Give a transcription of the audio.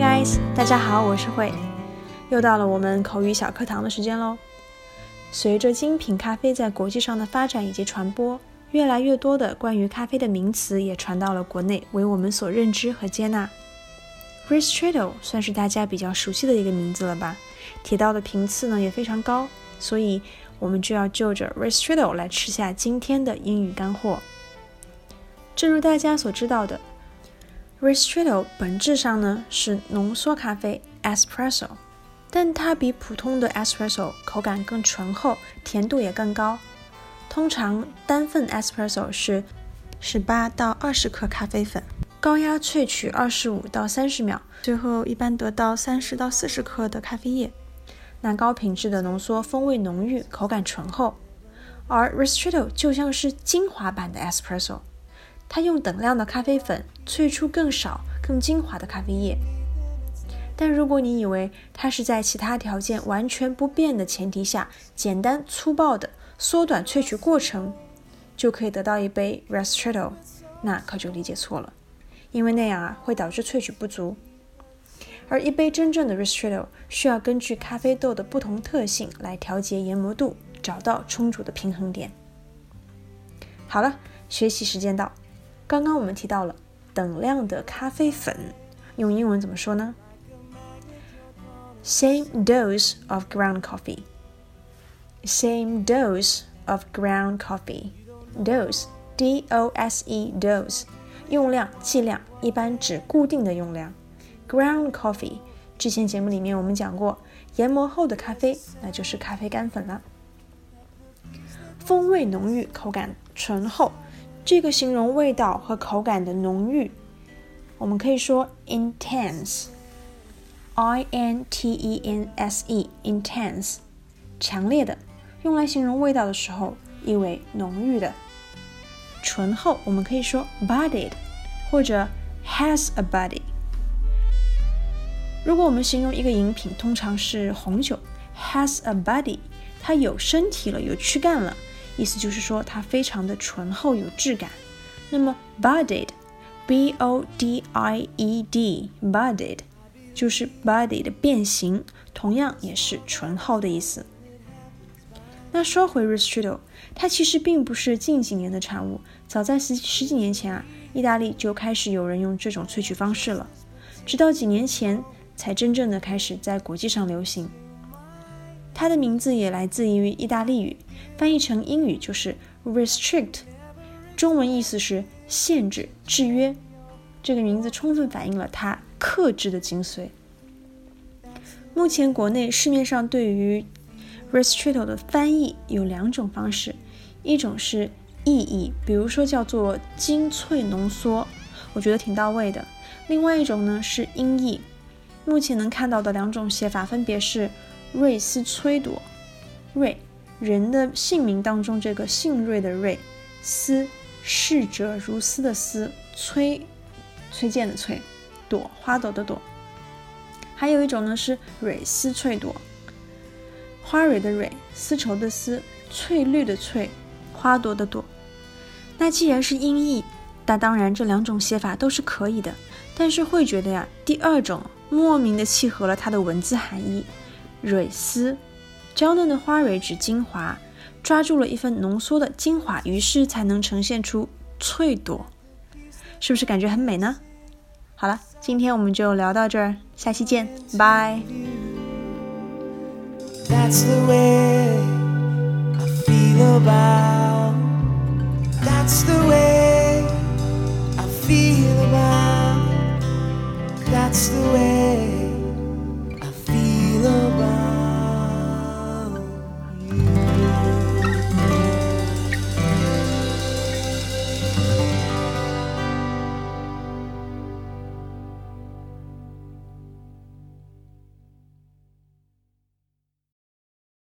guys，大家好，我是慧，又到了我们口语小课堂的时间喽。随着精品咖啡在国际上的发展以及传播，越来越多的关于咖啡的名词也传到了国内，为我们所认知和接纳。Ristretto 算是大家比较熟悉的一个名字了吧？提到的频次呢也非常高，所以我们就要就着 Ristretto 来吃下今天的英语干货。正如大家所知道的。Ristretto 本质上呢是浓缩咖啡 （espresso），但它比普通的 espresso 口感更醇厚，甜度也更高。通常单份 espresso 是十八到二十克咖啡粉，高压萃取二十五到三十秒，最后一般得到三十到四十克的咖啡液。那高品质的浓缩，风味浓郁，口感醇厚。而 Ristretto 就像是精华版的 espresso。它用等量的咖啡粉萃出更少、更精华的咖啡液。但如果你以为它是在其他条件完全不变的前提下，简单粗暴的缩短萃取过程，就可以得到一杯 Ristretto，那可就理解错了，因为那样啊会导致萃取不足。而一杯真正的 Ristretto 需要根据咖啡豆的不同特性来调节研磨度，找到充足的平衡点。好了，学习时间到。刚刚我们提到了等量的咖啡粉，用英文怎么说呢？Same dose of ground coffee. Same dose of ground coffee. Dose, D-O-S-E, dose，用量、剂量，一般指固定的用量。Ground coffee，之前节目里面我们讲过，研磨后的咖啡，那就是咖啡干粉了。风味浓郁，口感醇厚。这个形容味道和口感的浓郁，我们可以说 intense，i n t e n s e，intense，强烈的，用来形容味道的时候，意为浓郁的。醇厚，我们可以说 bodied，或者 has a body。如果我们形容一个饮品，通常是红酒 has a body，它有身体了，有躯干了。意思就是说它非常的醇厚有质感。那么 bodied，b o d i e d，bodied 就是 body 的变形，同样也是醇厚的意思。那说回 Ristretto，它其实并不是近几年的产物，早在十十几年前啊，意大利就开始有人用这种萃取方式了，直到几年前才真正的开始在国际上流行。它的名字也来自于意大利语，翻译成英语就是 restrict，中文意思是限制、制约。这个名字充分反映了它克制的精髓。目前国内市面上对于 “restrict” 的翻译有两种方式，一种是意译，比如说叫做精粹浓缩，我觉得挺到位的。另外一种呢是音译，目前能看到的两种写法分别是。瑞斯崔朵，瑞人的姓名当中这个姓瑞的瑞，斯逝者如斯的斯，崔崔健的崔，朵花朵的朵。还有一种呢是蕊丝翠朵，花蕊的蕊，丝绸的丝，翠绿的翠，花朵的朵。那既然是音译，那当然这两种写法都是可以的。但是会觉得呀，第二种莫名的契合了它的文字含义。蕊丝，娇嫩的花蕊指精华，抓住了一份浓缩的精华，于是才能呈现出翠朵，是不是感觉很美呢？好了，今天我们就聊到这儿，下期见，拜。That's the way I feel about.